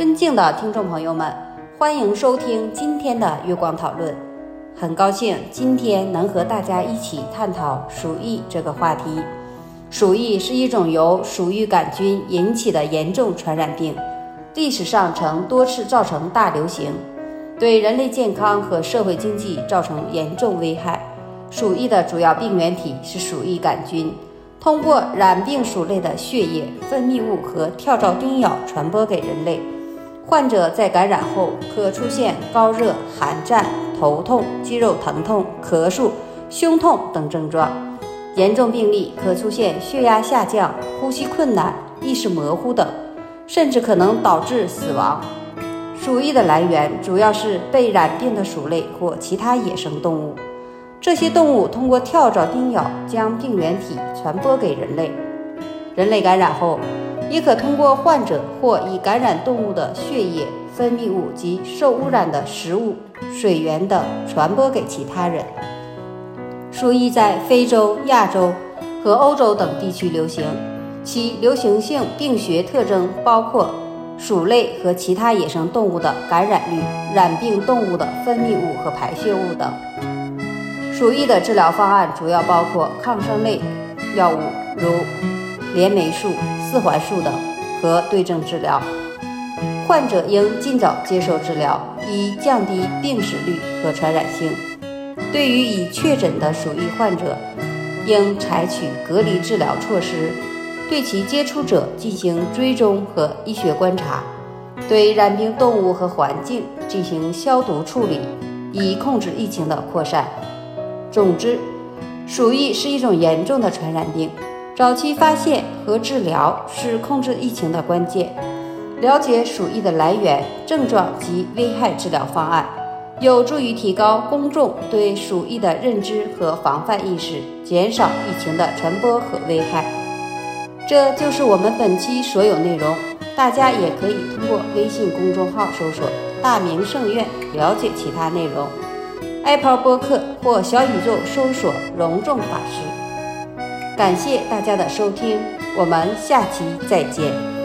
尊敬的听众朋友们，欢迎收听今天的月光讨论。很高兴今天能和大家一起探讨鼠疫这个话题。鼠疫是一种由鼠疫杆菌引起的严重传染病，历史上曾多次造成大流行，对人类健康和社会经济造成严重危害。鼠疫的主要病原体是鼠疫杆菌，通过染病鼠类的血液、分泌物和跳蚤叮咬传播给人类。患者在感染后可出现高热、寒战、头痛、肌肉疼痛、咳嗽、胸痛等症状，严重病例可出现血压下降、呼吸困难、意识模糊等，甚至可能导致死亡。鼠疫的来源主要是被染病的鼠类或其他野生动物。这些动物通过跳蚤叮咬将病原体传播给人类，人类感染后，也可通过患者或已感染动物的血液、分泌物及受污染的食物、水源等传播给其他人。鼠疫在非洲、亚洲和欧洲等地区流行，其流行性病学特征包括鼠类和其他野生动物的感染率、染病动物的分泌物和排泄物等。鼠疫的治疗方案主要包括抗生类药物，如链霉素、四环素等，和对症治疗。患者应尽早接受治疗，以降低病史率和传染性。对于已确诊的鼠疫患者，应采取隔离治疗措施，对其接触者进行追踪和医学观察，对染病动物和环境进行消毒处理，以控制疫情的扩散。总之，鼠疫是一种严重的传染病，早期发现和治疗是控制疫情的关键。了解鼠疫的来源、症状及危害治疗方案，有助于提高公众对鼠疫的认知和防范意识，减少疫情的传播和危害。这就是我们本期所有内容，大家也可以通过微信公众号搜索“大明圣院”了解其他内容。Apple 播客或小宇宙搜索“隆重法师”。感谢大家的收听，我们下期再见。